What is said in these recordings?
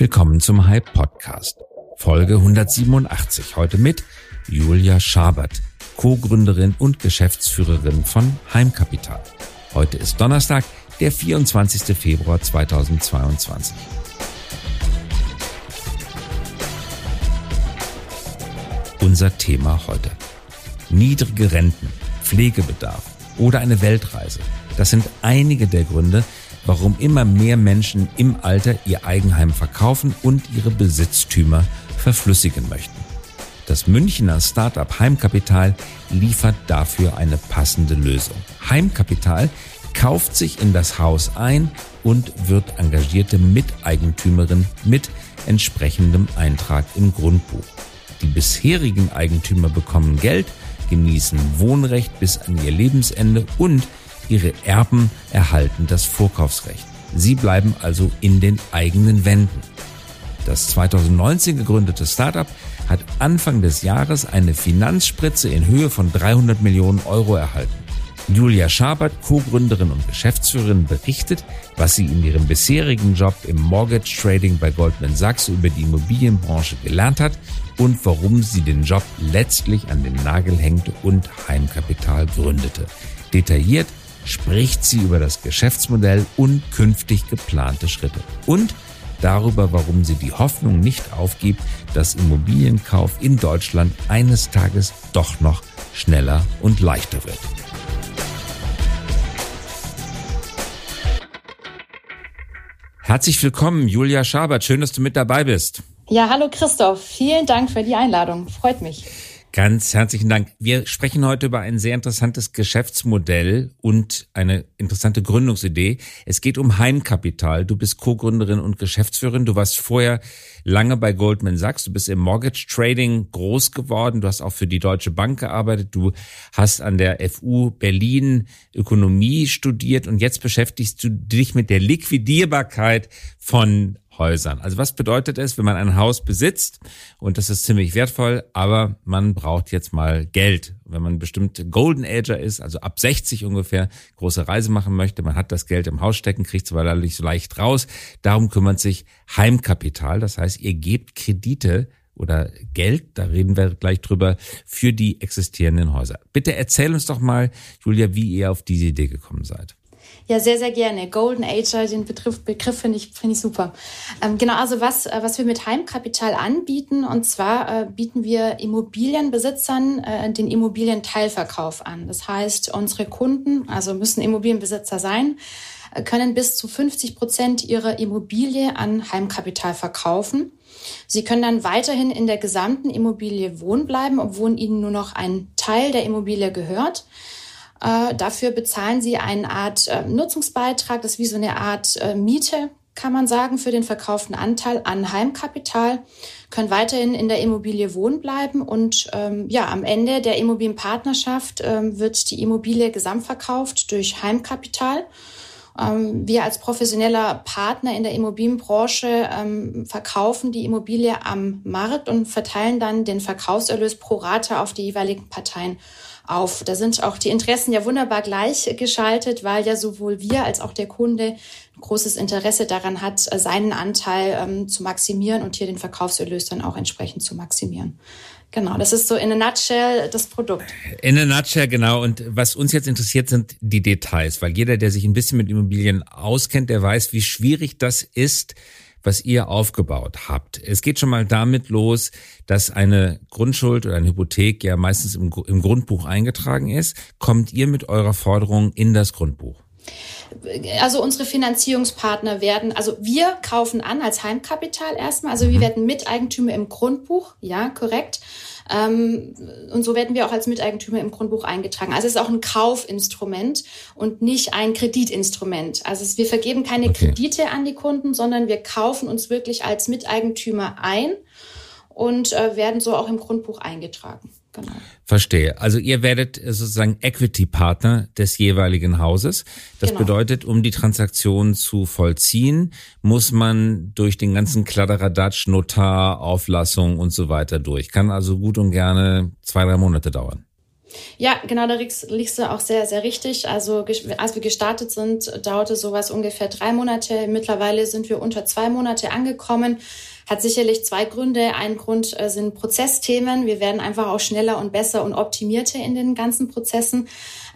Willkommen zum Hype Podcast, Folge 187. Heute mit Julia Schabert, Co-Gründerin und Geschäftsführerin von Heimkapital. Heute ist Donnerstag, der 24. Februar 2022. Unser Thema heute. Niedrige Renten, Pflegebedarf oder eine Weltreise. Das sind einige der Gründe, warum immer mehr Menschen im Alter ihr Eigenheim verkaufen und ihre Besitztümer verflüssigen möchten. Das Münchner Startup Heimkapital liefert dafür eine passende Lösung. Heimkapital kauft sich in das Haus ein und wird engagierte Miteigentümerin mit entsprechendem Eintrag im Grundbuch. Die bisherigen Eigentümer bekommen Geld, genießen Wohnrecht bis an ihr Lebensende und Ihre Erben erhalten das Vorkaufsrecht. Sie bleiben also in den eigenen Wänden. Das 2019 gegründete Startup hat Anfang des Jahres eine Finanzspritze in Höhe von 300 Millionen Euro erhalten. Julia Schabert, Co-Gründerin und Geschäftsführerin, berichtet, was sie in ihrem bisherigen Job im Mortgage Trading bei Goldman Sachs über die Immobilienbranche gelernt hat und warum sie den Job letztlich an den Nagel hängte und Heimkapital gründete. Detailliert spricht sie über das Geschäftsmodell und künftig geplante Schritte. Und darüber, warum sie die Hoffnung nicht aufgibt, dass Immobilienkauf in Deutschland eines Tages doch noch schneller und leichter wird. Herzlich willkommen, Julia Schabert. Schön, dass du mit dabei bist. Ja, hallo Christoph. Vielen Dank für die Einladung. Freut mich. Ganz herzlichen Dank. Wir sprechen heute über ein sehr interessantes Geschäftsmodell und eine interessante Gründungsidee. Es geht um Heimkapital. Du bist Co-Gründerin und Geschäftsführerin. Du warst vorher lange bei Goldman Sachs. Du bist im Mortgage Trading groß geworden. Du hast auch für die Deutsche Bank gearbeitet. Du hast an der FU Berlin Ökonomie studiert und jetzt beschäftigst du dich mit der Liquidierbarkeit von Häusern. Also was bedeutet es, wenn man ein Haus besitzt und das ist ziemlich wertvoll, aber man braucht jetzt mal Geld. Wenn man bestimmt Golden Ager ist, also ab 60 ungefähr, große Reise machen möchte, man hat das Geld im Haus stecken, kriegt es aber nicht so leicht raus. Darum kümmert sich Heimkapital. Das heißt, ihr gebt Kredite oder Geld, da reden wir gleich drüber, für die existierenden Häuser. Bitte erzähl uns doch mal, Julia, wie ihr auf diese Idee gekommen seid. Ja, sehr, sehr gerne. Golden Age, den Begriff, Begriff finde ich, finde ich super. Ähm, genau, also was, äh, was wir mit Heimkapital anbieten, und zwar äh, bieten wir Immobilienbesitzern äh, den Immobilienteilverkauf an. Das heißt, unsere Kunden, also müssen Immobilienbesitzer sein, äh, können bis zu 50 Prozent ihrer Immobilie an Heimkapital verkaufen. Sie können dann weiterhin in der gesamten Immobilie wohnen bleiben, obwohl ihnen nur noch ein Teil der Immobilie gehört. Äh, dafür bezahlen sie eine Art äh, Nutzungsbeitrag, das ist wie so eine Art äh, Miete, kann man sagen, für den verkauften Anteil an Heimkapital, können weiterhin in der Immobilie wohnen bleiben und ähm, ja, am Ende der Immobilienpartnerschaft ähm, wird die Immobilie gesamtverkauft durch Heimkapital. Ähm, wir als professioneller Partner in der Immobilienbranche ähm, verkaufen die Immobilie am Markt und verteilen dann den Verkaufserlös pro Rate auf die jeweiligen Parteien auf. Da sind auch die Interessen ja wunderbar gleichgeschaltet, weil ja sowohl wir als auch der Kunde großes Interesse daran hat, seinen Anteil ähm, zu maximieren und hier den Verkaufserlös dann auch entsprechend zu maximieren. Genau, das ist so in a nutshell das Produkt. In a nutshell, genau. Und was uns jetzt interessiert, sind die Details, weil jeder, der sich ein bisschen mit Immobilien auskennt, der weiß, wie schwierig das ist, was ihr aufgebaut habt. Es geht schon mal damit los, dass eine Grundschuld oder eine Hypothek ja meistens im, im Grundbuch eingetragen ist. Kommt ihr mit eurer Forderung in das Grundbuch? also unsere Finanzierungspartner werden, also wir kaufen an als Heimkapital erstmal, also wir mhm. werden Miteigentümer im Grundbuch, ja, korrekt. Ähm, und so werden wir auch als Miteigentümer im Grundbuch eingetragen. Also es ist auch ein Kaufinstrument und nicht ein Kreditinstrument. Also wir vergeben keine okay. Kredite an die Kunden, sondern wir kaufen uns wirklich als Miteigentümer ein und äh, werden so auch im Grundbuch eingetragen. Genau. Verstehe. Also ihr werdet sozusagen Equity-Partner des jeweiligen Hauses. Das genau. bedeutet, um die Transaktion zu vollziehen, muss man durch den ganzen Kladderadatsch, Notar, Auflassung und so weiter durch. Kann also gut und gerne zwei, drei Monate dauern. Ja, genau, da liegst du auch sehr, sehr richtig. Also als wir gestartet sind, dauerte sowas ungefähr drei Monate. Mittlerweile sind wir unter zwei Monate angekommen. Hat sicherlich zwei Gründe. Ein Grund äh, sind Prozessthemen. Wir werden einfach auch schneller und besser und optimierter in den ganzen Prozessen.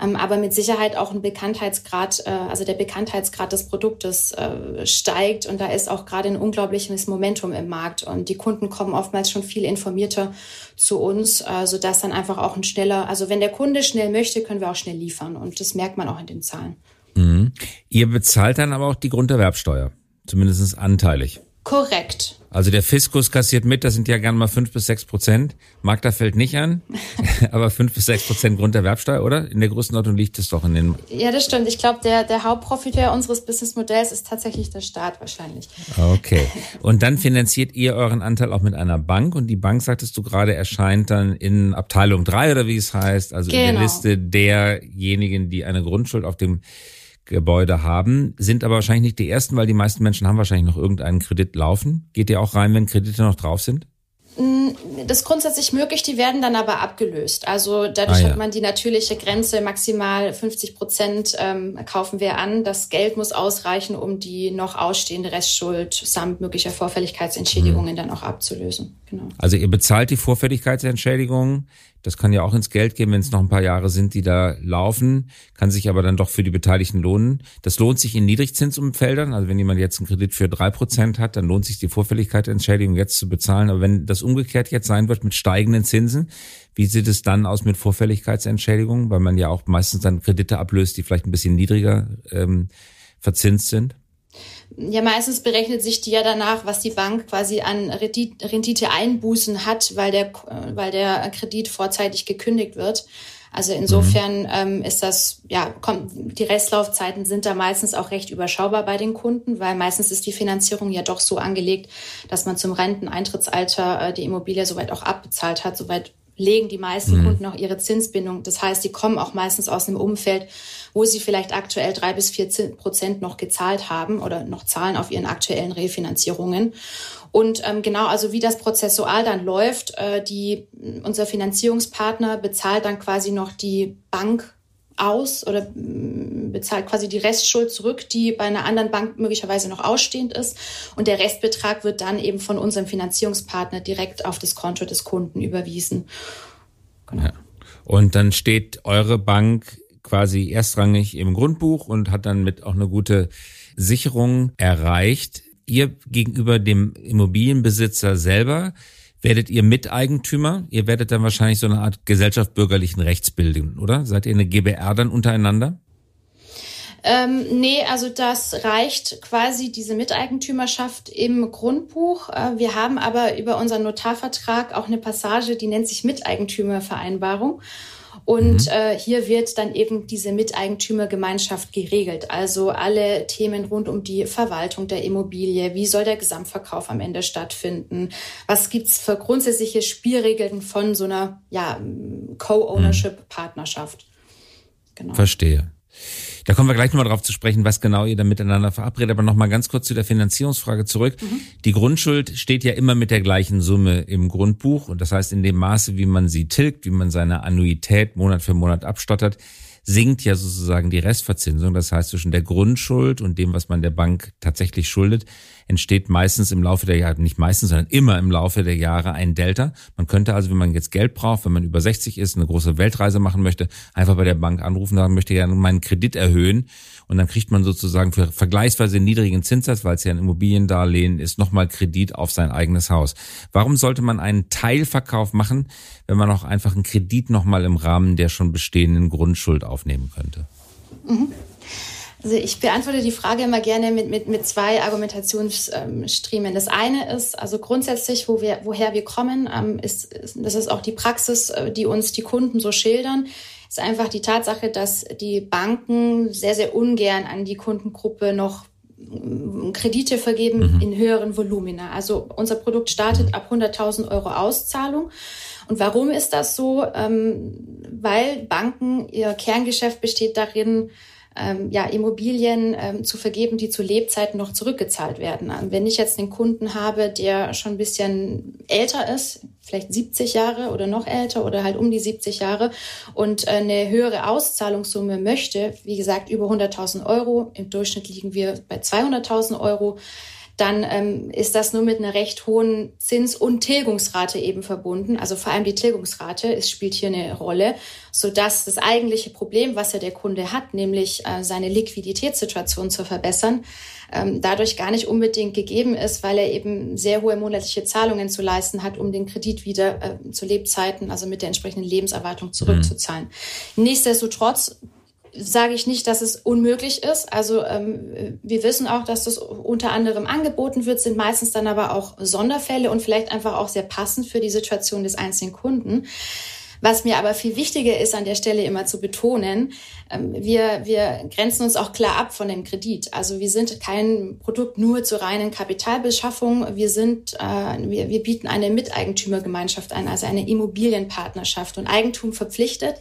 Ähm, aber mit Sicherheit auch ein Bekanntheitsgrad, äh, also der Bekanntheitsgrad des Produktes äh, steigt. Und da ist auch gerade ein unglaubliches Momentum im Markt. Und die Kunden kommen oftmals schon viel informierter zu uns, sodass dann einfach auch ein schneller, also wenn der Kunde schnell möchte, können wir auch schnell liefern. Und das merkt man auch in den Zahlen. Mhm. Ihr bezahlt dann aber auch die Grunderwerbsteuer, zumindest anteilig. Korrekt. Also der Fiskus kassiert mit, das sind ja gern mal fünf bis sechs Prozent. Magda fällt nicht an, aber fünf bis sechs Prozent Grunderwerbsteuer, oder? In der Größenordnung liegt es doch in den. Ja, das stimmt. Ich glaube, der, der Hauptprofiteur unseres Businessmodells ist tatsächlich der Staat wahrscheinlich. Okay. Und dann finanziert ihr euren Anteil auch mit einer Bank und die Bank, sagtest du gerade, erscheint dann in Abteilung drei oder wie es heißt, also genau. in der genau. Liste derjenigen, die eine Grundschuld auf dem Gebäude haben, sind aber wahrscheinlich nicht die ersten, weil die meisten Menschen haben wahrscheinlich noch irgendeinen Kredit laufen. Geht ihr auch rein, wenn Kredite noch drauf sind? Mm, das ist grundsätzlich möglich, die werden dann aber abgelöst. Also dadurch ah, ja. hat man die natürliche Grenze maximal 50 Prozent ähm, kaufen wir an. Das Geld muss ausreichen, um die noch ausstehende Restschuld samt möglicher Vorfälligkeitsentschädigungen mhm. dann auch abzulösen. Genau. Also ihr bezahlt die Vorfälligkeitsentschädigung. Das kann ja auch ins Geld gehen, wenn es noch ein paar Jahre sind, die da laufen, kann sich aber dann doch für die Beteiligten lohnen. Das lohnt sich in Niedrigzinsumfeldern. Also wenn jemand jetzt einen Kredit für drei Prozent hat, dann lohnt sich die Vorfälligkeitsentschädigung jetzt zu bezahlen. Aber wenn das umgekehrt jetzt sein wird mit steigenden Zinsen, wie sieht es dann aus mit Vorfälligkeitsentschädigung? Weil man ja auch meistens dann Kredite ablöst, die vielleicht ein bisschen niedriger ähm, verzinst sind. Ja, meistens berechnet sich die ja danach, was die Bank quasi an Rendite-Einbußen hat, weil der, weil der Kredit vorzeitig gekündigt wird. Also insofern mhm. ähm, ist das, ja, kommt, die Restlaufzeiten sind da meistens auch recht überschaubar bei den Kunden, weil meistens ist die Finanzierung ja doch so angelegt, dass man zum Renteneintrittsalter äh, die Immobilie soweit auch abbezahlt hat, soweit legen die meisten mhm. Kunden auch ihre Zinsbindung. Das heißt, die kommen auch meistens aus einem Umfeld, wo sie vielleicht aktuell drei bis vier Prozent noch gezahlt haben oder noch zahlen auf ihren aktuellen Refinanzierungen. Und ähm, genau, also wie das prozessual dann läuft, äh, die, unser Finanzierungspartner bezahlt dann quasi noch die Bank aus oder mm, bezahlt quasi die Restschuld zurück, die bei einer anderen Bank möglicherweise noch ausstehend ist. Und der Restbetrag wird dann eben von unserem Finanzierungspartner direkt auf das Konto des Kunden überwiesen. Genau. Ja. Und dann steht eure Bank quasi erstrangig im Grundbuch und hat dann mit auch eine gute Sicherung erreicht. Ihr gegenüber dem Immobilienbesitzer selber werdet ihr Miteigentümer. Ihr werdet dann wahrscheinlich so eine Art Gesellschaft bürgerlichen Rechts bilden, oder? Seid ihr eine GBR dann untereinander? Ähm, nee, also das reicht quasi diese Miteigentümerschaft im Grundbuch. Äh, wir haben aber über unseren Notarvertrag auch eine Passage, die nennt sich Miteigentümervereinbarung. Und mhm. äh, hier wird dann eben diese Miteigentümergemeinschaft geregelt. Also alle Themen rund um die Verwaltung der Immobilie. Wie soll der Gesamtverkauf am Ende stattfinden? Was gibt's für grundsätzliche Spielregeln von so einer ja, Co-Ownership-Partnerschaft? Genau. Verstehe. Da kommen wir gleich nochmal drauf zu sprechen, was genau ihr da miteinander verabredet. Aber nochmal ganz kurz zu der Finanzierungsfrage zurück. Mhm. Die Grundschuld steht ja immer mit der gleichen Summe im Grundbuch. Und das heißt, in dem Maße, wie man sie tilgt, wie man seine Annuität Monat für Monat abstottert, sinkt ja sozusagen die Restverzinsung. Das heißt, zwischen der Grundschuld und dem, was man der Bank tatsächlich schuldet, entsteht meistens im Laufe der Jahre, nicht meistens, sondern immer im Laufe der Jahre ein Delta. Man könnte also, wenn man jetzt Geld braucht, wenn man über 60 ist, eine große Weltreise machen möchte, einfach bei der Bank anrufen, sagen möchte ja meinen Kredit erhöhen und dann kriegt man sozusagen für vergleichsweise niedrigen Zinssatz, weil es ja ein Immobiliendarlehen ist, nochmal Kredit auf sein eigenes Haus. Warum sollte man einen Teilverkauf machen, wenn man auch einfach einen Kredit nochmal im Rahmen der schon bestehenden Grundschuld aufnehmen könnte? Mhm. Also ich beantworte die Frage immer gerne mit, mit, mit zwei Argumentationsstriemen. Das eine ist, also grundsätzlich, wo wir, woher wir kommen, ähm, ist, ist, das ist auch die Praxis, äh, die uns die Kunden so schildern, ist einfach die Tatsache, dass die Banken sehr, sehr ungern an die Kundengruppe noch mm, Kredite vergeben mhm. in höheren Volumina. Also unser Produkt startet ab 100.000 Euro Auszahlung. Und warum ist das so? Ähm, weil Banken, ihr Kerngeschäft besteht darin, ähm, ja, Immobilien ähm, zu vergeben, die zu Lebzeiten noch zurückgezahlt werden. Ähm, wenn ich jetzt einen Kunden habe, der schon ein bisschen älter ist, vielleicht 70 Jahre oder noch älter oder halt um die 70 Jahre und äh, eine höhere Auszahlungssumme möchte, wie gesagt, über 100.000 Euro, im Durchschnitt liegen wir bei 200.000 Euro, dann ähm, ist das nur mit einer recht hohen Zins- und Tilgungsrate eben verbunden. Also vor allem die Tilgungsrate ist, spielt hier eine Rolle, so dass das eigentliche Problem, was ja der Kunde hat, nämlich äh, seine Liquiditätssituation zu verbessern, ähm, dadurch gar nicht unbedingt gegeben ist, weil er eben sehr hohe monatliche Zahlungen zu leisten hat, um den Kredit wieder äh, zu Lebzeiten, also mit der entsprechenden Lebenserwartung zurückzuzahlen. Mhm. Nichtsdestotrotz sage ich nicht, dass es unmöglich ist. Also ähm, wir wissen auch, dass das unter anderem angeboten wird, sind meistens dann aber auch Sonderfälle und vielleicht einfach auch sehr passend für die Situation des einzelnen Kunden. Was mir aber viel wichtiger ist, an der Stelle immer zu betonen, ähm, wir, wir grenzen uns auch klar ab von dem Kredit. Also wir sind kein Produkt nur zur reinen Kapitalbeschaffung. Wir sind, äh, wir, wir bieten eine Miteigentümergemeinschaft an, also eine Immobilienpartnerschaft und Eigentum verpflichtet.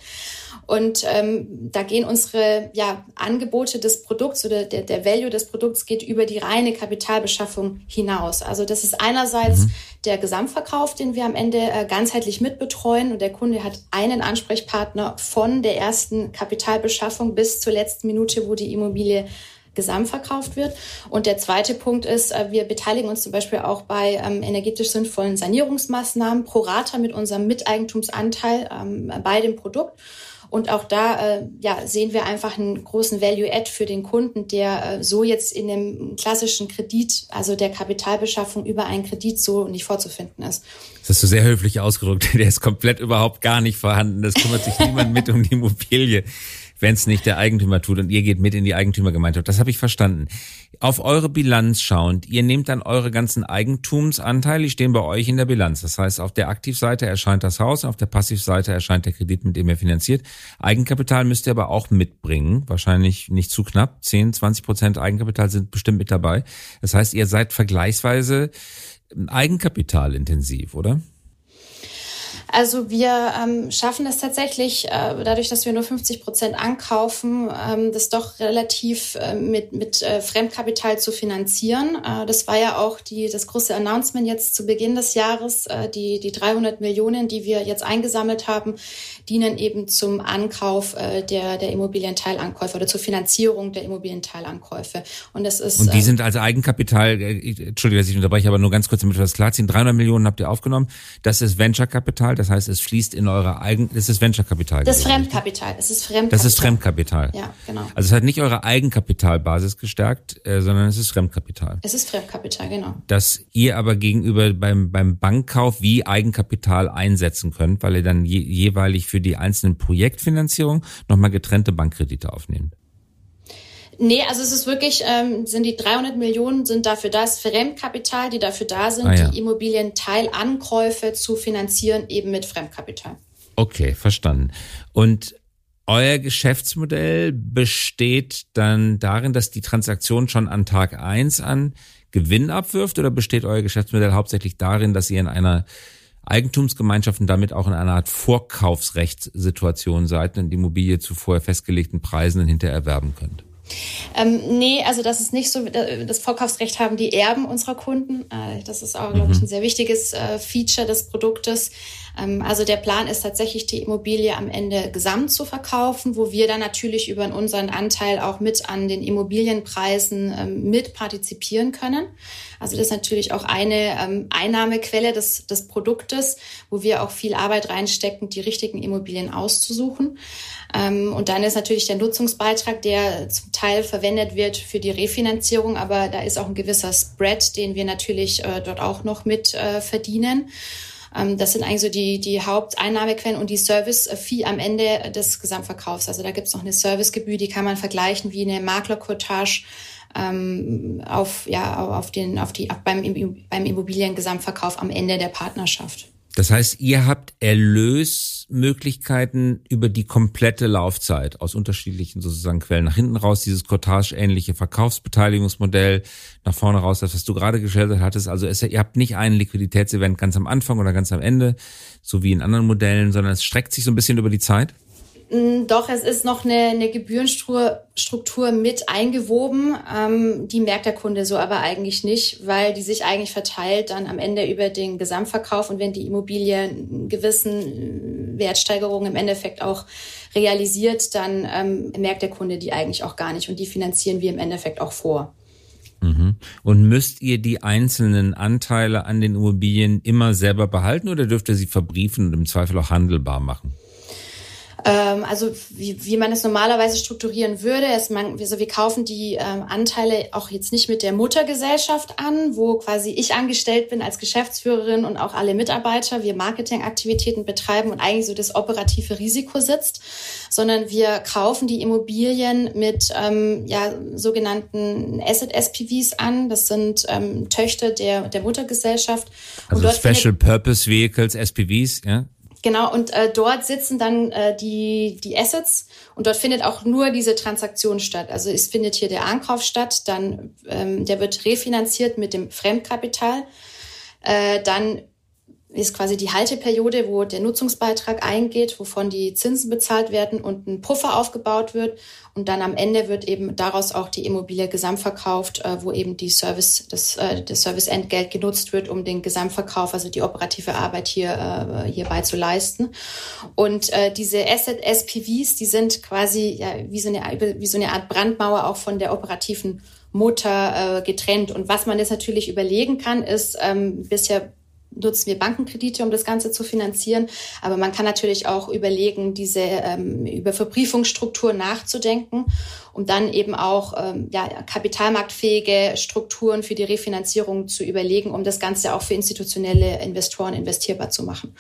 Und ähm, da gehen unsere ja, Angebote des Produkts oder der, der Value des Produkts geht über die reine Kapitalbeschaffung hinaus. Also das ist einerseits mhm. der Gesamtverkauf, den wir am Ende äh, ganzheitlich mitbetreuen und der Kunde hat einen Ansprechpartner von der ersten Kapitalbeschaffung bis zur letzten Minute, wo die Immobilie gesamtverkauft wird. Und der zweite Punkt ist, äh, wir beteiligen uns zum Beispiel auch bei ähm, energetisch sinnvollen Sanierungsmaßnahmen pro Rata mit unserem Miteigentumsanteil ähm, bei dem Produkt. Und auch da äh, ja, sehen wir einfach einen großen Value-Add für den Kunden, der äh, so jetzt in dem klassischen Kredit, also der Kapitalbeschaffung über einen Kredit so nicht vorzufinden ist. Das hast du sehr höflich ausgedrückt. Der ist komplett überhaupt gar nicht vorhanden. Das kümmert sich niemand mit um die Immobilie wenn es nicht der Eigentümer tut und ihr geht mit in die Eigentümergemeinschaft. Das habe ich verstanden. Auf eure Bilanz schauend, ihr nehmt dann eure ganzen Eigentumsanteile, die stehen bei euch in der Bilanz. Das heißt, auf der Aktivseite erscheint das Haus, auf der Passivseite erscheint der Kredit, mit dem ihr finanziert. Eigenkapital müsst ihr aber auch mitbringen, wahrscheinlich nicht zu knapp. 10, 20 Prozent Eigenkapital sind bestimmt mit dabei. Das heißt, ihr seid vergleichsweise eigenkapitalintensiv, oder? Also wir ähm, schaffen es tatsächlich, äh, dadurch, dass wir nur 50 Prozent ankaufen, ähm, das doch relativ äh, mit, mit äh, Fremdkapital zu finanzieren. Äh, das war ja auch die, das große Announcement jetzt zu Beginn des Jahres. Äh, die, die 300 Millionen, die wir jetzt eingesammelt haben, dienen eben zum Ankauf äh, der, der Immobilienteilankäufe oder zur Finanzierung der Immobilienteilankäufe. Und das ist. Und die sind also Eigenkapital, äh, Entschuldigung, dass ich unterbreche, aber nur ganz kurz, damit wir das klarziehen. 300 Millionen habt ihr aufgenommen. Das ist Venture-Kapital. Das heißt, es fließt in eure eigen, das ist Venture-Kapital. Das ist Fremdkapital. Es ist Fremdkapital. Das ist Fremdkapital. Ja, genau. Also es hat nicht eure Eigenkapitalbasis gestärkt, äh, sondern es ist Fremdkapital. Es ist Fremdkapital, genau. Dass ihr aber gegenüber beim, beim Bankkauf wie Eigenkapital einsetzen könnt, weil ihr dann je, jeweilig für die einzelnen Projektfinanzierung nochmal getrennte Bankkredite aufnehmt. Nee, also es ist wirklich, ähm, sind die 300 Millionen sind dafür da, das Fremdkapital, die dafür da sind, ah, ja. die Immobilienteilankäufe zu finanzieren, eben mit Fremdkapital. Okay, verstanden. Und euer Geschäftsmodell besteht dann darin, dass die Transaktion schon an Tag eins an Gewinn abwirft oder besteht euer Geschäftsmodell hauptsächlich darin, dass ihr in einer Eigentumsgemeinschaft und damit auch in einer Art Vorkaufsrechtssituation seid und die Immobilie zu vorher festgelegten Preisen hinterher erwerben könnt? Ähm, nee, also das ist nicht so. Das Vorkaufsrecht haben die Erben unserer Kunden. Äh, das ist auch, glaube ich, mhm. ein sehr wichtiges äh, Feature des Produktes. Ähm, also der Plan ist tatsächlich, die Immobilie am Ende gesamt zu verkaufen, wo wir dann natürlich über unseren Anteil auch mit an den Immobilienpreisen ähm, mit partizipieren können. Also das ist natürlich auch eine ähm, Einnahmequelle des, des Produktes, wo wir auch viel Arbeit reinstecken, die richtigen Immobilien auszusuchen. Und dann ist natürlich der Nutzungsbeitrag, der zum Teil verwendet wird für die Refinanzierung, aber da ist auch ein gewisser Spread, den wir natürlich äh, dort auch noch mit äh, verdienen. Ähm, das sind eigentlich so die, die Haupteinnahmequellen und die Service-Fee am Ende des Gesamtverkaufs. Also da gibt es noch eine Servicegebühr, die kann man vergleichen wie eine Maklercottage ähm, auf, ja, auf den, auf die, beim, beim Immobiliengesamtverkauf am Ende der Partnerschaft. Das heißt, ihr habt Erlösmöglichkeiten über die komplette Laufzeit aus unterschiedlichen sozusagen Quellen. Nach hinten raus dieses Cottage-ähnliche Verkaufsbeteiligungsmodell, nach vorne raus das, was du gerade geschildert hattest. Also es, ihr habt nicht ein Liquiditätsevent ganz am Anfang oder ganz am Ende, so wie in anderen Modellen, sondern es streckt sich so ein bisschen über die Zeit. Mm, doch, es ist noch eine, eine Gebührenstruktur mit eingewoben. Ähm, die merkt der Kunde so aber eigentlich nicht, weil die sich eigentlich verteilt dann am Ende über den Gesamtverkauf. Und wenn die Immobilie einen gewissen Wertsteigerungen im Endeffekt auch realisiert, dann ähm, merkt der Kunde die eigentlich auch gar nicht. Und die finanzieren wir im Endeffekt auch vor. Mhm. Und müsst ihr die einzelnen Anteile an den Immobilien immer selber behalten oder dürft ihr sie verbriefen und im Zweifel auch handelbar machen? Ähm, also wie, wie man es normalerweise strukturieren würde, ist man, also wir kaufen die ähm, Anteile auch jetzt nicht mit der Muttergesellschaft an, wo quasi ich angestellt bin als Geschäftsführerin und auch alle Mitarbeiter, wir Marketingaktivitäten betreiben und eigentlich so das operative Risiko sitzt, sondern wir kaufen die Immobilien mit ähm, ja, sogenannten Asset-SPVs an. Das sind ähm, Töchter der, der Muttergesellschaft. Also Special Purpose Vehicles, SPVs, ja? Genau, und äh, dort sitzen dann äh, die, die Assets und dort findet auch nur diese Transaktion statt. Also es findet hier der Ankauf statt, dann ähm, der wird refinanziert mit dem Fremdkapital. Äh, dann ist quasi die Halteperiode, wo der Nutzungsbeitrag eingeht, wovon die Zinsen bezahlt werden und ein Puffer aufgebaut wird. Und dann am Ende wird eben daraus auch die Immobilie gesamtverkauft, äh, wo eben die Service, das, äh, das Serviceentgelt genutzt wird, um den Gesamtverkauf, also die operative Arbeit hier, äh, hierbei zu leisten. Und äh, diese Asset SPVs, die sind quasi ja, wie, so eine, wie so eine Art Brandmauer auch von der operativen Mutter äh, getrennt. Und was man jetzt natürlich überlegen kann, ist ähm, bisher nutzen wir Bankenkredite, um das Ganze zu finanzieren. Aber man kann natürlich auch überlegen, diese ähm, über Verbriefungsstrukturen nachzudenken, um dann eben auch ähm, ja, kapitalmarktfähige Strukturen für die Refinanzierung zu überlegen, um das Ganze auch für institutionelle Investoren investierbar zu machen.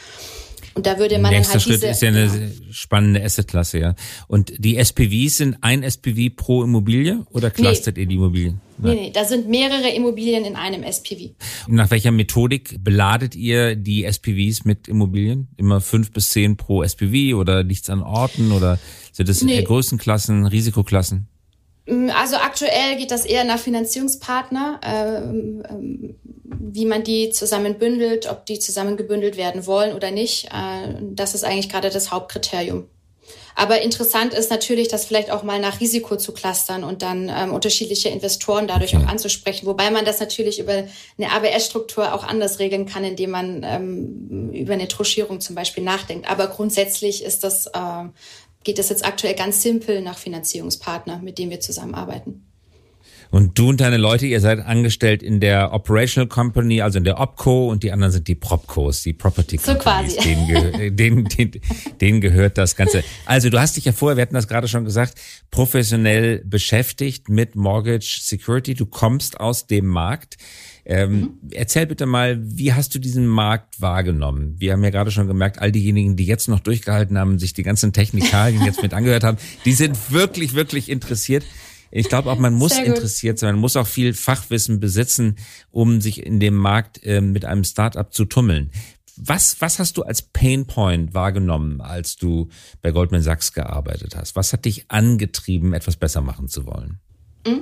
Und da würde man Nächster halt Schritt diese, ist ja eine genau. spannende Assetklasse, ja. Und die SPVs sind ein SPV pro Immobilie oder clustert nee. ihr die Immobilien? Nee, nee, da sind mehrere Immobilien in einem SPV. Nach welcher Methodik beladet ihr die SPVs mit Immobilien? Immer fünf bis zehn pro SPV oder liegt's an Orten oder sind es nee. Größenklassen, Risikoklassen? Also aktuell geht das eher nach Finanzierungspartner, ähm, ähm, wie man die zusammen bündelt, ob die zusammen gebündelt werden wollen oder nicht. Äh, das ist eigentlich gerade das Hauptkriterium. Aber interessant ist natürlich, das vielleicht auch mal nach Risiko zu clustern und dann ähm, unterschiedliche Investoren dadurch auch anzusprechen. Wobei man das natürlich über eine ABS-Struktur auch anders regeln kann, indem man ähm, über eine Troschierung zum Beispiel nachdenkt. Aber grundsätzlich ist das äh, geht es jetzt aktuell ganz simpel nach Finanzierungspartner, mit dem wir zusammenarbeiten. Und du und deine Leute, ihr seid angestellt in der Operational Company, also in der Opco und die anderen sind die Propcos, die Property Companies. So quasi. Denen, ge denen, denen, denen gehört das Ganze. Also du hast dich ja vorher, wir hatten das gerade schon gesagt, professionell beschäftigt mit Mortgage Security. Du kommst aus dem Markt. Ähm, mhm. Erzähl bitte mal, wie hast du diesen Markt wahrgenommen? Wir haben ja gerade schon gemerkt, all diejenigen, die jetzt noch durchgehalten haben, sich die ganzen Technikalien jetzt mit angehört haben, die sind wirklich, wirklich interessiert. Ich glaube auch, man muss interessiert sein, man muss auch viel Fachwissen besitzen, um sich in dem Markt äh, mit einem Startup zu tummeln. Was, was hast du als Painpoint wahrgenommen, als du bei Goldman Sachs gearbeitet hast? Was hat dich angetrieben, etwas besser machen zu wollen? Mhm.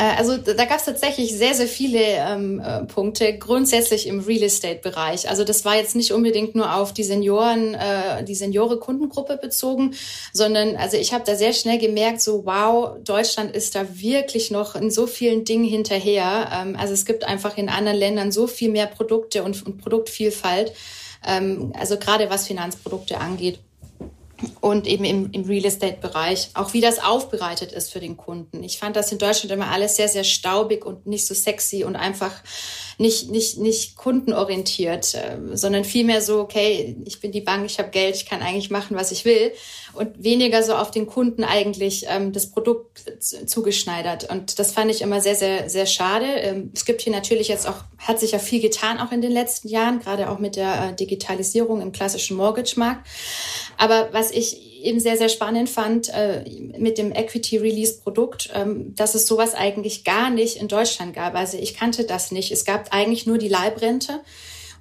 Äh, also da gab es tatsächlich sehr, sehr viele ähm, äh, Punkte, grundsätzlich im Real Estate-Bereich. Also das war jetzt nicht unbedingt nur auf die Senioren, äh, die Seniore-Kundengruppe bezogen, sondern also ich habe da sehr schnell gemerkt, so wow, Deutschland ist da wirklich noch in so vielen Dingen hinterher. Ähm, also es gibt einfach in anderen Ländern so viel mehr Produkte und, und Produktvielfalt. Ähm, also gerade was Finanzprodukte angeht und eben im, im Real Estate-Bereich, auch wie das aufbereitet ist für den Kunden. Ich fand das in Deutschland immer alles sehr, sehr staubig und nicht so sexy und einfach nicht, nicht, nicht kundenorientiert, äh, sondern vielmehr so, okay, ich bin die Bank, ich habe Geld, ich kann eigentlich machen, was ich will und weniger so auf den Kunden eigentlich ähm, das Produkt zugeschneidert. Und das fand ich immer sehr, sehr, sehr schade. Ähm, es gibt hier natürlich jetzt auch, hat sich ja viel getan, auch in den letzten Jahren, gerade auch mit der äh, Digitalisierung im klassischen Mortgage-Markt. Aber was ich eben sehr, sehr spannend fand äh, mit dem Equity Release Produkt, ähm, dass es sowas eigentlich gar nicht in Deutschland gab. Also ich kannte das nicht. Es gab eigentlich nur die Leibrente.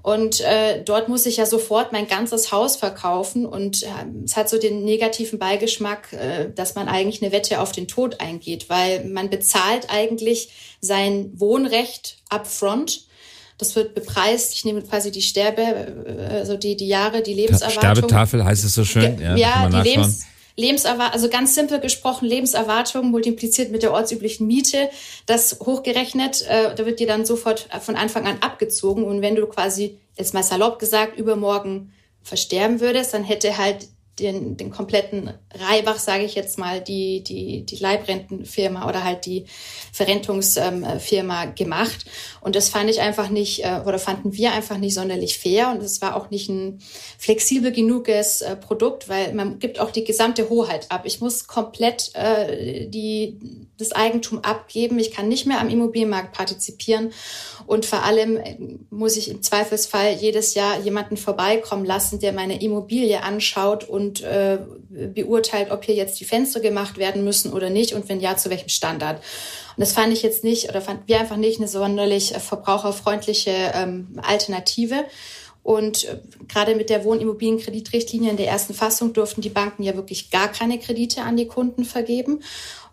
Und äh, dort muss ich ja sofort mein ganzes Haus verkaufen. Und äh, es hat so den negativen Beigeschmack, äh, dass man eigentlich eine Wette auf den Tod eingeht, weil man bezahlt eigentlich sein Wohnrecht upfront Das wird bepreist. Ich nehme quasi die Sterbe, also die, die Jahre, die Lebenserwartung. Sterbetafel heißt es so schön. Ja, ja die Lebens, Lebenserwartung, also ganz simpel gesprochen, Lebenserwartung multipliziert mit der ortsüblichen Miete, das hochgerechnet, äh, da wird dir dann sofort von Anfang an abgezogen. Und wenn du quasi, jetzt mal salopp gesagt, übermorgen versterben würdest, dann hätte halt den, den kompletten Reibach, sage ich jetzt mal, die, die, die Leibrentenfirma oder halt die Verrentungsfirma gemacht. Und das fand ich einfach nicht, äh, oder fanden wir einfach nicht sonderlich fair. Und es war auch nicht ein flexibel genuges äh, Produkt, weil man gibt auch die gesamte Hoheit ab. Ich muss komplett äh, die, das Eigentum abgeben. Ich kann nicht mehr am Immobilienmarkt partizipieren. Und vor allem muss ich im Zweifelsfall jedes Jahr jemanden vorbeikommen lassen, der meine Immobilie anschaut und äh, beurteilt, ob hier jetzt die Fenster gemacht werden müssen oder nicht und wenn ja, zu welchem Standard. Und das fand ich jetzt nicht oder fand wir einfach nicht eine sonderlich äh, verbraucherfreundliche ähm, Alternative. Und äh, gerade mit der Wohnimmobilienkreditrichtlinie in der ersten Fassung durften die Banken ja wirklich gar keine Kredite an die Kunden vergeben.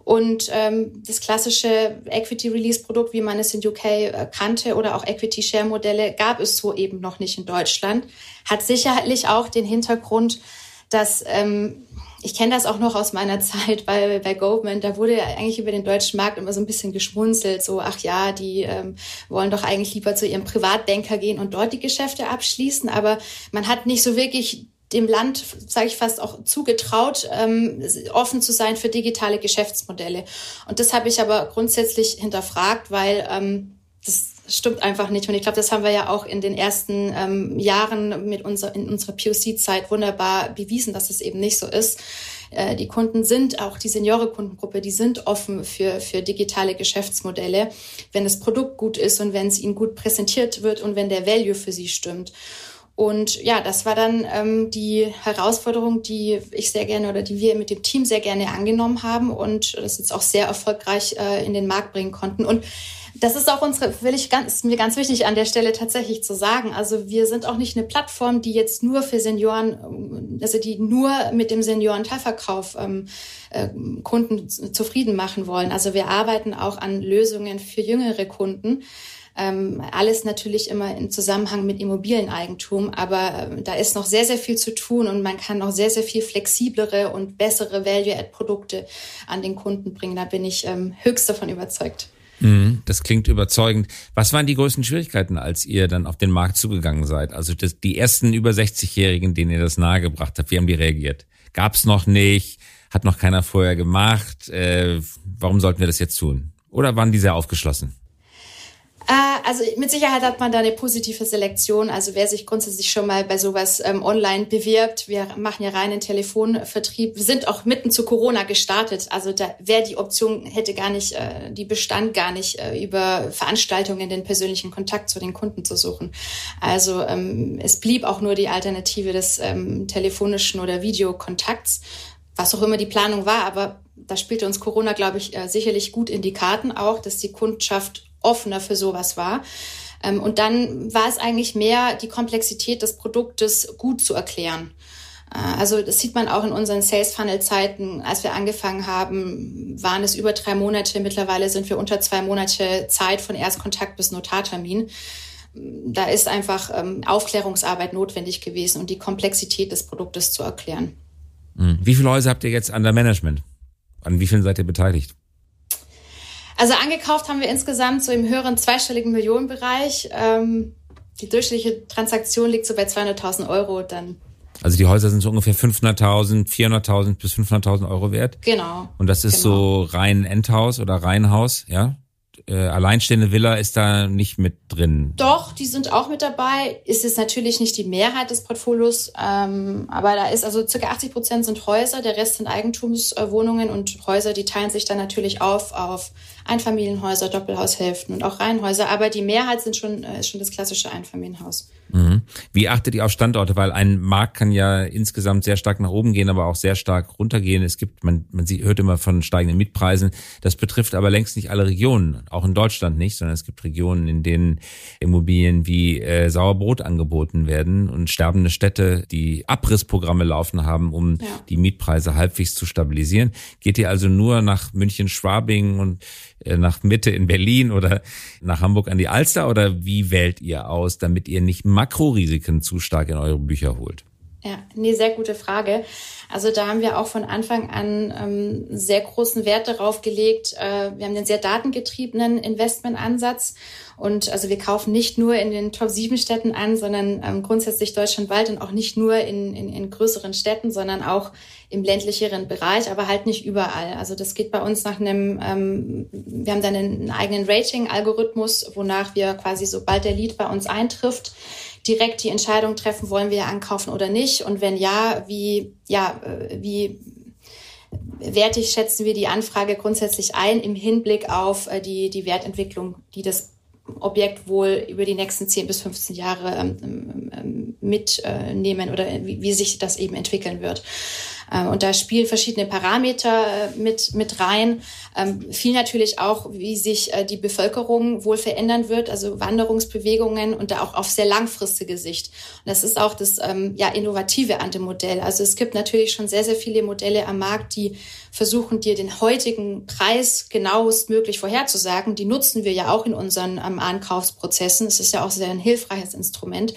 Und ähm, das klassische Equity Release Produkt, wie man es in UK äh, kannte, oder auch Equity Share Modelle, gab es so eben noch nicht in Deutschland. Hat sicherlich auch den Hintergrund, dass ähm, ich kenne das auch noch aus meiner Zeit bei, bei Goldman. Da wurde eigentlich über den deutschen Markt immer so ein bisschen geschmunzelt. So, ach ja, die ähm, wollen doch eigentlich lieber zu ihrem Privatbanker gehen und dort die Geschäfte abschließen. Aber man hat nicht so wirklich dem Land, sage ich fast, auch zugetraut, ähm, offen zu sein für digitale Geschäftsmodelle. Und das habe ich aber grundsätzlich hinterfragt, weil ähm, das stimmt einfach nicht. Und ich glaube, das haben wir ja auch in den ersten ähm, Jahren mit unser, in unserer POC-Zeit wunderbar bewiesen, dass es eben nicht so ist. Äh, die Kunden sind, auch die Seniore-Kundengruppe, die sind offen für, für digitale Geschäftsmodelle, wenn das Produkt gut ist und wenn es ihnen gut präsentiert wird und wenn der Value für sie stimmt. Und ja, das war dann ähm, die Herausforderung, die ich sehr gerne oder die wir mit dem Team sehr gerne angenommen haben und das jetzt auch sehr erfolgreich äh, in den Markt bringen konnten. Und das ist auch unsere, will ich ganz, mir ganz wichtig an der Stelle tatsächlich zu sagen. Also wir sind auch nicht eine Plattform, die jetzt nur für Senioren, also die nur mit dem Senioren-Teilverkauf ähm, äh, Kunden zufrieden machen wollen. Also wir arbeiten auch an Lösungen für jüngere Kunden ähm, alles natürlich immer im Zusammenhang mit Immobilieneigentum, aber äh, da ist noch sehr, sehr viel zu tun und man kann noch sehr, sehr viel flexiblere und bessere Value-Add-Produkte an den Kunden bringen. Da bin ich ähm, höchst davon überzeugt. Mhm, das klingt überzeugend. Was waren die größten Schwierigkeiten, als ihr dann auf den Markt zugegangen seid? Also das, die ersten über 60-Jährigen, denen ihr das nahegebracht habt, wie haben die reagiert? Gab's noch nicht? Hat noch keiner vorher gemacht? Äh, warum sollten wir das jetzt tun? Oder waren die sehr aufgeschlossen? Äh, also mit Sicherheit hat man da eine positive Selektion. Also wer sich grundsätzlich schon mal bei sowas ähm, online bewirbt, wir machen ja reinen Telefonvertrieb, wir sind auch mitten zu Corona gestartet. Also da wäre die Option, hätte gar nicht, äh, die bestand gar nicht, äh, über Veranstaltungen den persönlichen Kontakt zu den Kunden zu suchen. Also ähm, es blieb auch nur die Alternative des ähm, telefonischen oder Videokontakts, was auch immer die Planung war, aber da spielte uns Corona, glaube ich, äh, sicherlich gut in die Karten auch, dass die Kundschaft offener für sowas war. Ähm, und dann war es eigentlich mehr die Komplexität des Produktes gut zu erklären. Äh, also das sieht man auch in unseren Sales Funnel Zeiten. Als wir angefangen haben, waren es über drei Monate. Mittlerweile sind wir unter zwei Monate Zeit von Erstkontakt bis Notartermin. Da ist einfach ähm, Aufklärungsarbeit notwendig gewesen und die Komplexität des Produktes zu erklären. Hm. Wie viele Häuser habt ihr jetzt an der Management? An wie vielen seid ihr beteiligt? Also angekauft haben wir insgesamt so im höheren zweistelligen Millionenbereich. Ähm, die durchschnittliche Transaktion liegt so bei 200.000 Euro dann. Also die Häuser sind so ungefähr 500.000, 400.000 bis 500.000 Euro wert. Genau. Und das ist genau. so rein Endhaus oder Reihenhaus, ja? Äh, alleinstehende Villa ist da nicht mit drin. Doch, die sind auch mit dabei. Ist es natürlich nicht die Mehrheit des Portfolios, ähm, aber da ist also circa 80 Prozent sind Häuser, der Rest sind Eigentumswohnungen und Häuser, die teilen sich dann natürlich auf auf Einfamilienhäuser, Doppelhaushälften und auch Reihenhäuser, aber die Mehrheit sind schon, äh, schon das klassische Einfamilienhaus. Mhm. Wie achtet ihr auf Standorte? Weil ein Markt kann ja insgesamt sehr stark nach oben gehen, aber auch sehr stark runtergehen. Es gibt, man, man hört immer von steigenden Mietpreisen. Das betrifft aber längst nicht alle Regionen, auch in Deutschland nicht, sondern es gibt Regionen, in denen Immobilien wie äh, Sauerbrot angeboten werden und sterbende Städte, die Abrissprogramme laufen haben, um ja. die Mietpreise halbwegs zu stabilisieren. Geht ihr also nur nach München, Schwabing und nach Mitte in Berlin oder nach Hamburg an die Alster oder wie wählt ihr aus, damit ihr nicht Makrorisiken zu stark in eure Bücher holt? Ja, nee, sehr gute Frage. Also da haben wir auch von Anfang an ähm, sehr großen Wert darauf gelegt. Äh, wir haben einen sehr datengetriebenen Investmentansatz und also wir kaufen nicht nur in den Top 7 Städten an, sondern ähm, grundsätzlich deutschlandweit und auch nicht nur in, in, in größeren Städten, sondern auch im ländlicheren Bereich, aber halt nicht überall. Also das geht bei uns nach einem, ähm, wir haben dann einen eigenen Rating-Algorithmus, wonach wir quasi, sobald der Lead bei uns eintrifft, direkt die Entscheidung treffen, wollen wir ankaufen oder nicht? Und wenn ja, wie, ja, äh, wie wertig schätzen wir die Anfrage grundsätzlich ein im Hinblick auf äh, die, die Wertentwicklung, die das Objekt wohl über die nächsten 10 bis 15 Jahre ähm, ähm, ähm, mitnehmen oder wie, wie sich das eben entwickeln wird. Ähm, und da spielen verschiedene Parameter äh, mit, mit rein. Ähm, viel natürlich auch, wie sich äh, die Bevölkerung wohl verändern wird, also Wanderungsbewegungen und da auch auf sehr langfristige Sicht. Und das ist auch das ähm, ja, Innovative an dem Modell. Also es gibt natürlich schon sehr, sehr viele Modelle am Markt, die versuchen, dir den heutigen Preis genauestmöglich vorherzusagen. Die nutzen wir ja auch in unseren ähm, Ankaufsprozessen. Es ist ja auch sehr ein hilfreiches Instrument.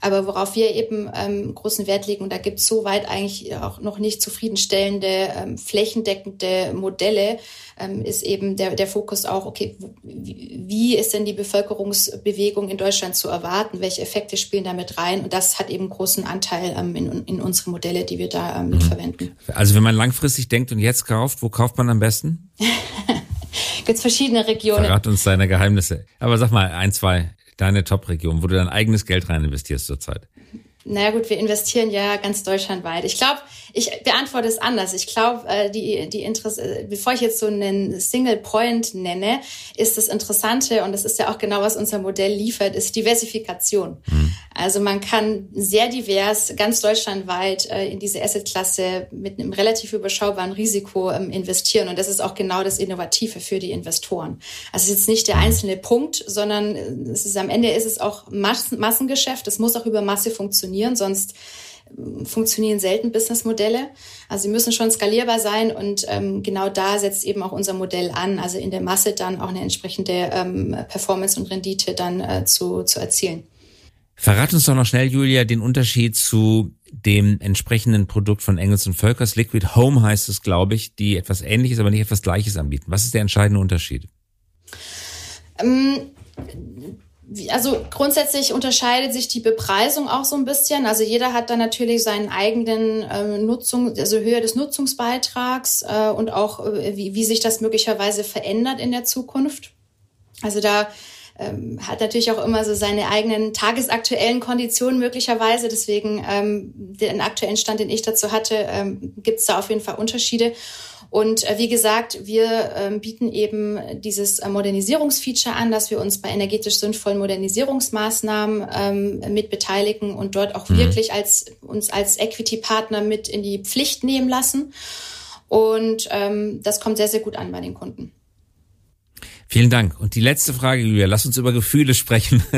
Aber worauf wir eben ähm, großen Wert legen, und da gibt es soweit eigentlich auch noch nicht zufriedenstellende, ähm, flächendeckende Modelle, ähm, ist eben der, der Fokus auch, okay, wie, ist denn die Bevölkerungsbewegung in Deutschland zu erwarten? Welche Effekte spielen damit rein? Und das hat eben großen Anteil ähm, in, in unsere Modelle, die wir da ähm, mitverwenden. Also wenn man langfristig denkt und jetzt kauft, wo kauft man am besten? Gibt verschiedene Regionen. Verrat uns deine Geheimnisse. Aber sag mal ein, zwei deine Top-Region, wo du dein eigenes Geld rein investierst zurzeit? Naja gut, wir investieren ja ganz deutschlandweit. Ich glaube, ich beantworte es anders. Ich glaube, äh, die, die Interesse, bevor ich jetzt so einen Single Point nenne, ist das Interessante, und das ist ja auch genau, was unser Modell liefert, ist Diversifikation. Mhm. Also man kann sehr divers, ganz deutschlandweit äh, in diese Assetklasse mit einem relativ überschaubaren Risiko ähm, investieren. Und das ist auch genau das Innovative für die Investoren. Also es ist jetzt nicht der einzelne Punkt, sondern es ist am Ende ist es auch Massengeschäft. Es muss auch über Masse funktionieren funktionieren, sonst ähm, funktionieren selten Businessmodelle. Also sie müssen schon skalierbar sein und ähm, genau da setzt eben auch unser Modell an, also in der Masse dann auch eine entsprechende ähm, Performance und Rendite dann äh, zu, zu erzielen. Verrat uns doch noch schnell, Julia, den Unterschied zu dem entsprechenden Produkt von Engels und Völkers. Liquid Home heißt es, glaube ich, die etwas Ähnliches, aber nicht etwas Gleiches anbieten. Was ist der entscheidende Unterschied? Ähm, also grundsätzlich unterscheidet sich die Bepreisung auch so ein bisschen. Also jeder hat da natürlich seinen eigenen äh, Nutzung, also Höhe des Nutzungsbeitrags äh, und auch äh, wie, wie sich das möglicherweise verändert in der Zukunft. Also da ähm, hat natürlich auch immer so seine eigenen tagesaktuellen Konditionen möglicherweise. Deswegen ähm, den aktuellen Stand, den ich dazu hatte, ähm, gibt es da auf jeden Fall Unterschiede. Und äh, wie gesagt, wir ähm, bieten eben dieses äh, Modernisierungsfeature an, dass wir uns bei energetisch sinnvollen Modernisierungsmaßnahmen ähm, mit beteiligen und dort auch mhm. wirklich als uns als Equity-Partner mit in die Pflicht nehmen lassen. Und ähm, das kommt sehr, sehr gut an bei den Kunden. Vielen Dank. Und die letzte Frage, Julia, lass uns über Gefühle sprechen.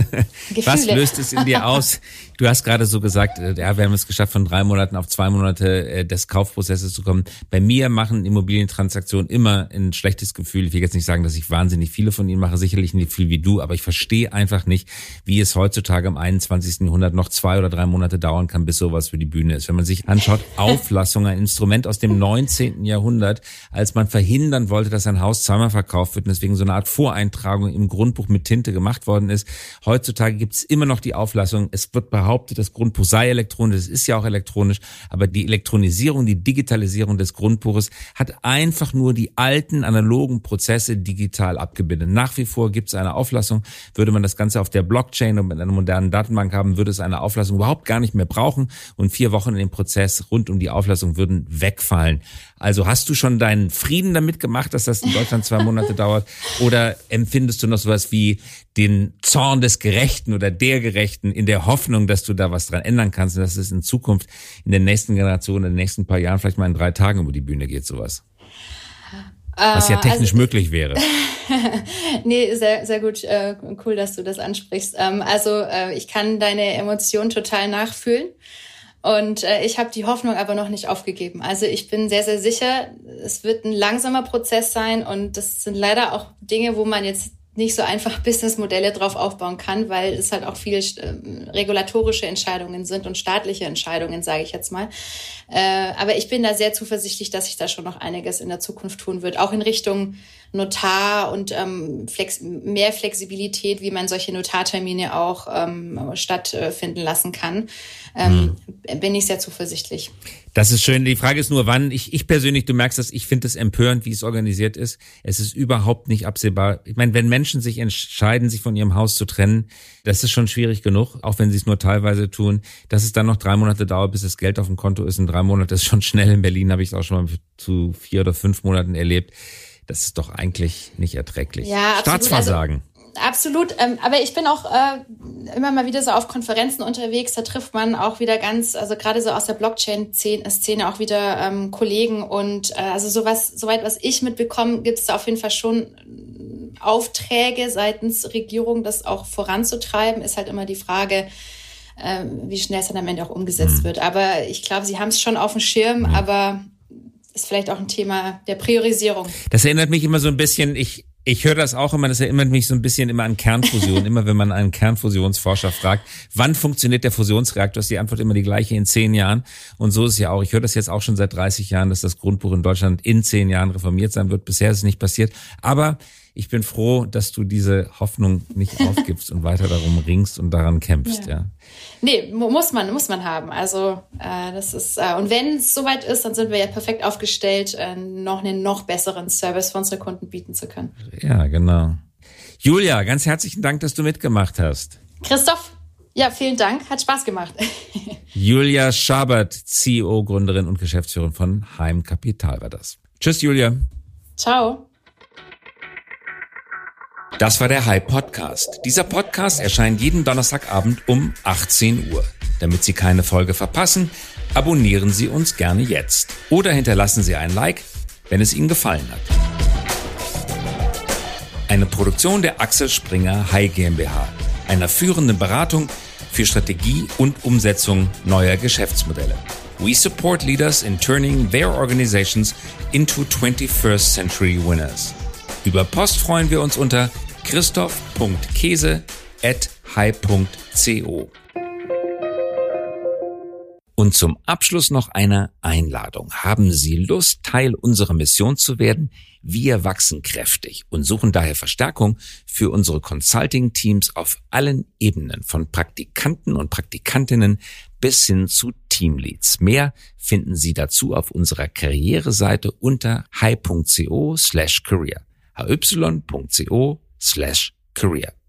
Gefühle. Was löst es in dir aus? Du hast gerade so gesagt, äh, ja, wir haben es geschafft, von drei Monaten auf zwei Monate äh, des Kaufprozesses zu kommen. Bei mir machen Immobilientransaktionen immer ein schlechtes Gefühl. Ich will jetzt nicht sagen, dass ich wahnsinnig viele von ihnen mache, sicherlich nicht viel wie du, aber ich verstehe einfach nicht, wie es heutzutage im 21. Jahrhundert noch zwei oder drei Monate dauern kann, bis sowas für die Bühne ist. Wenn man sich anschaut, Auflassung, ein Instrument aus dem 19. Jahrhundert, als man verhindern wollte, dass ein Haus zweimal verkauft wird und deswegen so eine Art Voreintragung im Grundbuch mit Tinte gemacht worden ist. Heutzutage gibt es immer noch die Auflassung. Es wird behauptet, das Grundbuch sei elektronisch. Es ist ja auch elektronisch. Aber die Elektronisierung, die Digitalisierung des Grundbuches hat einfach nur die alten analogen Prozesse digital abgebildet. Nach wie vor gibt es eine Auflassung. Würde man das Ganze auf der Blockchain und mit einer modernen Datenbank haben, würde es eine Auflassung überhaupt gar nicht mehr brauchen. Und vier Wochen in dem Prozess rund um die Auflassung würden wegfallen. Also hast du schon deinen Frieden damit gemacht, dass das in Deutschland zwei Monate dauert? Oder empfindest du noch sowas wie den Zorn des Gerechten oder der Gerechten in der Hoffnung, dass du da was dran ändern kannst und dass es in Zukunft in der nächsten Generation, in den nächsten paar Jahren vielleicht mal in drei Tagen über die Bühne geht, sowas? Was ja äh, technisch also, möglich wäre. nee, sehr, sehr gut. Äh, cool, dass du das ansprichst. Ähm, also äh, ich kann deine Emotionen total nachfühlen. Und äh, ich habe die Hoffnung aber noch nicht aufgegeben. Also ich bin sehr, sehr sicher, es wird ein langsamer Prozess sein und das sind leider auch Dinge, wo man jetzt nicht so einfach Businessmodelle drauf aufbauen kann, weil es halt auch viele äh, regulatorische Entscheidungen sind und staatliche Entscheidungen, sage ich jetzt mal. Äh, aber ich bin da sehr zuversichtlich, dass sich da schon noch einiges in der Zukunft tun wird, auch in Richtung Notar und ähm, flex mehr Flexibilität, wie man solche Notartermine auch ähm, stattfinden lassen kann. Ähm, hm. Bin ich sehr zuversichtlich. Das ist schön. Die Frage ist nur, wann. Ich, ich persönlich, du merkst das, ich finde es empörend, wie es organisiert ist. Es ist überhaupt nicht absehbar. Ich meine, wenn Menschen sich entscheiden, sich von ihrem Haus zu trennen, das ist schon schwierig genug, auch wenn sie es nur teilweise tun. Dass es dann noch drei Monate dauert, bis das Geld auf dem Konto ist. In drei Monaten ist schon schnell. In Berlin habe ich es auch schon mal zu vier oder fünf Monaten erlebt. Das ist doch eigentlich nicht erträglich. Ja, Staatsversagen. Also Absolut, ähm, aber ich bin auch äh, immer mal wieder so auf Konferenzen unterwegs. Da trifft man auch wieder ganz, also gerade so aus der Blockchain-Szene auch wieder ähm, Kollegen und äh, also sowas, soweit was ich mitbekomme, gibt es da auf jeden Fall schon Aufträge seitens Regierung, das auch voranzutreiben. Ist halt immer die Frage, äh, wie schnell es dann am Ende auch umgesetzt mhm. wird. Aber ich glaube, sie haben es schon auf dem Schirm, mhm. aber ist vielleicht auch ein Thema der Priorisierung. Das erinnert mich immer so ein bisschen, ich, ich höre das auch immer, das erinnert mich so ein bisschen immer an Kernfusion. immer wenn man einen Kernfusionsforscher fragt, wann funktioniert der Fusionsreaktor, ist die Antwort immer die gleiche in zehn Jahren. Und so ist es ja auch. Ich höre das jetzt auch schon seit 30 Jahren, dass das Grundbuch in Deutschland in zehn Jahren reformiert sein wird. Bisher ist es nicht passiert. Aber ich bin froh, dass du diese Hoffnung nicht aufgibst und weiter darum ringst und daran kämpfst, ja. ja. Nee, muss man, muss man haben. Also äh, das ist, äh, und wenn es soweit ist, dann sind wir ja perfekt aufgestellt, äh, noch einen noch besseren Service für unsere Kunden bieten zu können. Ja, genau. Julia, ganz herzlichen Dank, dass du mitgemacht hast. Christoph, ja, vielen Dank. Hat Spaß gemacht. Julia Schabert, CEO, Gründerin und Geschäftsführerin von Heim Kapital war das. Tschüss, Julia. Ciao. Das war der Hype Podcast. Dieser Podcast erscheint jeden Donnerstagabend um 18 Uhr. Damit Sie keine Folge verpassen, abonnieren Sie uns gerne jetzt oder hinterlassen Sie ein Like, wenn es Ihnen gefallen hat. Eine Produktion der Axel Springer High GmbH, einer führenden Beratung für Strategie und Umsetzung neuer Geschäftsmodelle. We support leaders in turning their organizations into 21st century winners. Über Post freuen wir uns unter christoph.käse.hi.co. Und zum Abschluss noch eine Einladung. Haben Sie Lust, Teil unserer Mission zu werden? Wir wachsen kräftig und suchen daher Verstärkung für unsere Consulting-Teams auf allen Ebenen, von Praktikanten und Praktikantinnen bis hin zu Teamleads. Mehr finden Sie dazu auf unserer Karriereseite unter hi.co slash career. hy.co slash career.